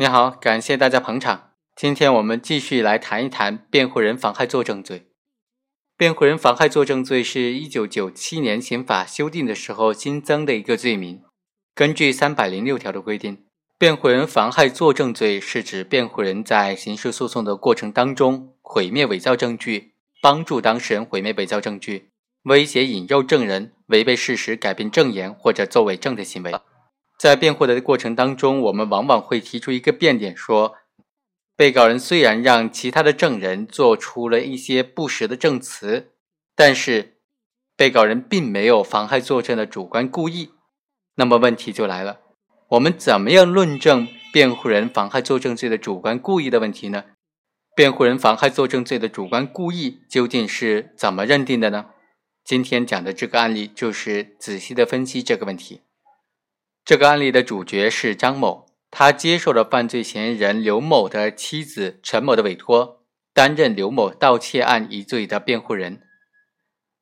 你好，感谢大家捧场。今天我们继续来谈一谈辩护人妨害作证罪。辩护人妨害作证罪是一九九七年刑法修订的时候新增的一个罪名。根据三百零六条的规定，辩护人妨害作证罪是指辩护人在刑事诉讼的过程当中毁灭伪造证据，帮助当事人毁灭伪造证据，威胁引诱证人违背事实改变证言或者作伪证的行为。在辩护的过程当中，我们往往会提出一个辩点，说被告人虽然让其他的证人做出了一些不实的证词，但是被告人并没有妨害作证的主观故意。那么问题就来了，我们怎么样论证辩护人妨害作证罪的主观故意的问题呢？辩护人妨害作证罪的主观故意究竟是怎么认定的呢？今天讲的这个案例就是仔细的分析这个问题。这个案例的主角是张某，他接受了犯罪嫌疑人刘某的妻子陈某的委托，担任刘某盗窃案一罪的辩护人。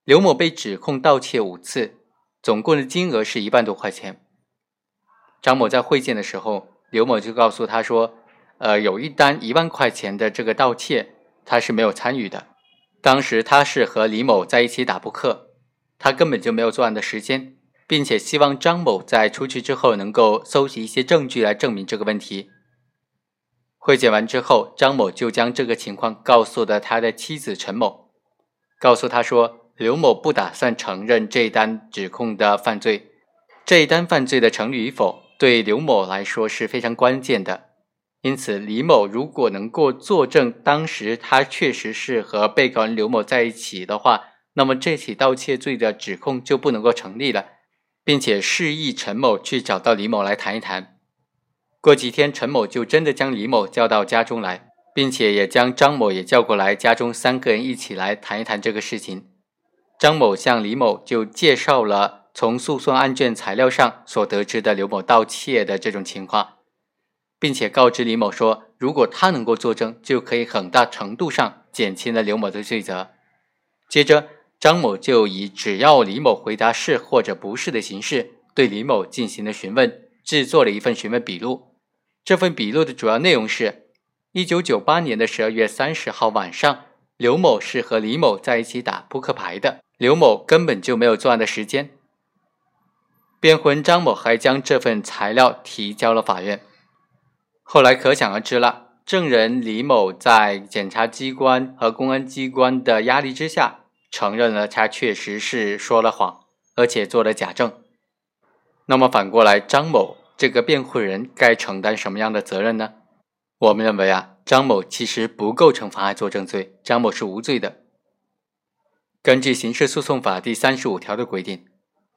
刘某被指控盗窃五次，总共的金额是一万多块钱。张某在会见的时候，刘某就告诉他说：“呃，有一单一万块钱的这个盗窃，他是没有参与的。当时他是和李某在一起打扑克，他根本就没有作案的时间。”并且希望张某在出去之后能够搜集一些证据来证明这个问题。会见完之后，张某就将这个情况告诉了他的妻子陈某，告诉他说刘某不打算承认这一单指控的犯罪，这一单犯罪的成立与否对刘某来说是非常关键的。因此，李某如果能够作证当时他确实是和被告人刘某在一起的话，那么这起盗窃罪的指控就不能够成立了。并且示意陈某去找到李某来谈一谈。过几天，陈某就真的将李某叫到家中来，并且也将张某也叫过来，家中三个人一起来谈一谈这个事情。张某向李某就介绍了从诉讼案卷材料上所得知的刘某盗窃的这种情况，并且告知李某说，如果他能够作证，就可以很大程度上减轻了刘某的罪责。接着。张某就以只要李某回答是或者不是的形式，对李某进行了询问，制作了一份询问笔录。这份笔录的主要内容是：一九九八年的十二月三十号晚上，刘某是和李某在一起打扑克牌的，刘某根本就没有作案的时间。辩护张某还将这份材料提交了法院。后来可想而知了，证人李某在检察机关和公安机关的压力之下。承认了，他确实是说了谎，而且做了假证。那么反过来，张某这个辩护人该承担什么样的责任呢？我们认为啊，张某其实不构成妨害作证罪，张某是无罪的。根据刑事诉讼法第三十五条的规定，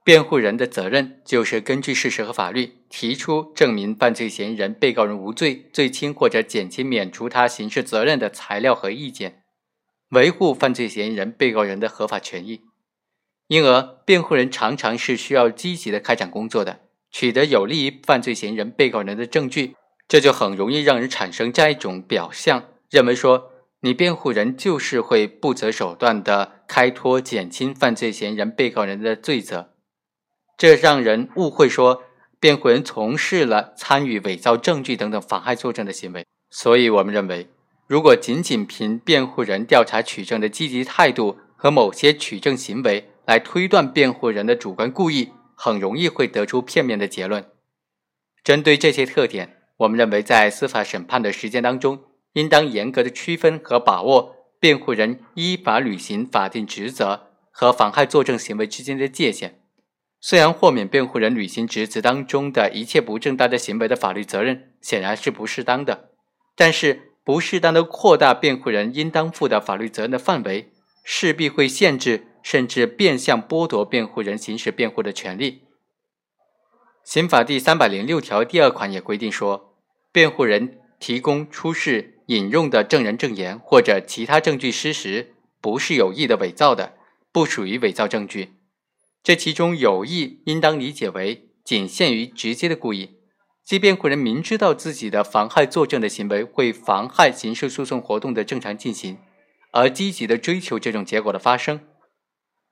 辩护人的责任就是根据事实和法律，提出证明犯罪嫌疑人、被告人无罪、罪轻或者减轻、免除他刑事责任的材料和意见。维护犯罪嫌疑人、被告人的合法权益，因而辩护人常常是需要积极的开展工作的，取得有利于犯罪嫌疑人、被告人的证据，这就很容易让人产生这样一种表象，认为说你辩护人就是会不择手段的开脱、减轻犯罪嫌疑人、被告人的罪责，这让人误会说辩护人从事了参与伪造证据等等妨害作证的行为，所以我们认为。如果仅仅凭辩护人调查取证的积极态度和某些取证行为来推断辩护人的主观故意，很容易会得出片面的结论。针对这些特点，我们认为在司法审判的实践当中，应当严格的区分和把握辩护人依法履行法定职责和妨害作证行为之间的界限。虽然豁免辩护人履行职责当中的一切不正当的行为的法律责任显然是不适当的，但是。不适当的扩大辩护人应当负的法律责任的范围，势必会限制甚至变相剥夺辩护人行使辩护的权利。刑法第三百零六条第二款也规定说，辩护人提供、出示、引用的证人证言或者其他证据事实，不是有意的伪造的，不属于伪造证据。这其中有意应当理解为仅限于直接的故意。即辩护人明知道自己的妨害作证的行为会妨害刑事诉讼活动的正常进行，而积极的追求这种结果的发生，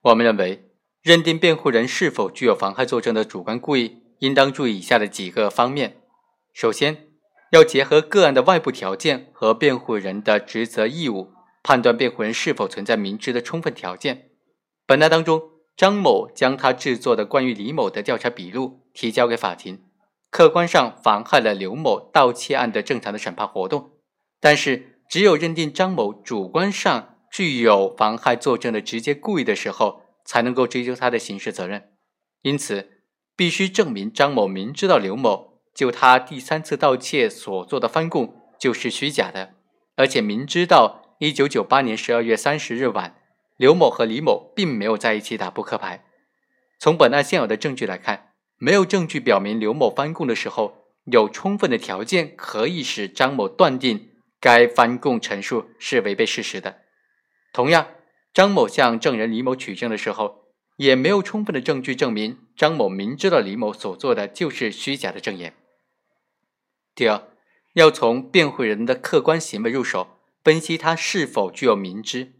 我们认为，认定辩护人是否具有妨害作证的主观故意，应当注意以下的几个方面。首先，要结合个案的外部条件和辩护人的职责义务，判断辩护人是否存在明知的充分条件。本案当中，张某将他制作的关于李某的调查笔录提交给法庭，客观上妨害了刘某盗窃案的正常的审判活动。但是，只有认定张某主观上具有妨害作证的直接故意的时候，才能够追究他的刑事责任。因此，必须证明张某明知道刘某就他第三次盗窃所做的翻供就是虚假的，而且明知道一九九八年十二月三十日晚。刘某和李某并没有在一起打扑克牌。从本案现有的证据来看，没有证据表明刘某翻供的时候有充分的条件可以使张某断定该翻供陈述是违背事实的。同样，张某向证人李某取证的时候，也没有充分的证据证明张某明知道李某所做的就是虚假的证言。第二，要从辩护人的客观行为入手，分析他是否具有明知。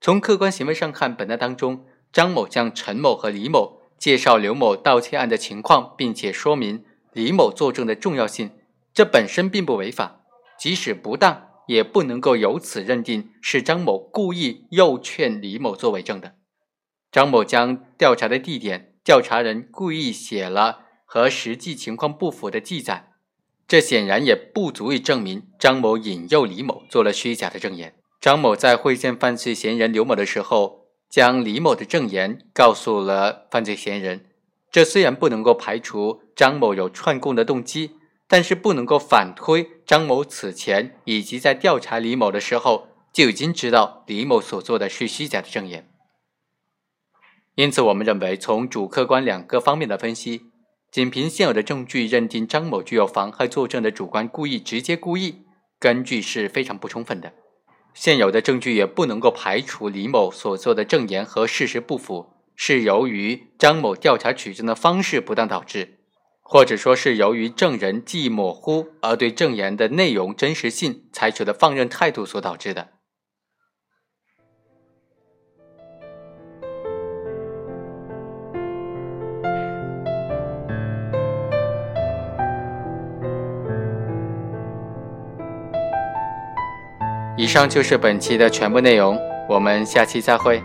从客观行为上看，本案当中，张某向陈某和李某介绍刘某盗窃案的情况，并且说明李某作证的重要性，这本身并不违法，即使不当，也不能够由此认定是张某故意诱劝李某作伪证的。张某将调查的地点、调查人故意写了和实际情况不符的记载，这显然也不足以证明张某引诱李某做了虚假的证言。张某在会见犯罪嫌疑人刘某的时候，将李某的证言告诉了犯罪嫌疑人。这虽然不能够排除张某有串供的动机，但是不能够反推张某此前以及在调查李某的时候就已经知道李某所做的是虚假的证言。因此，我们认为从主客观两个方面的分析，仅凭现有的证据认定张某具有妨害作证的主观故意、直接故意，根据是非常不充分的。现有的证据也不能够排除李某所做的证言和事实不符，是由于张某调查取证的方式不当导致，或者说是由于证人记忆模糊而对证言的内容真实性采取的放任态度所导致的。以上就是本期的全部内容，我们下期再会。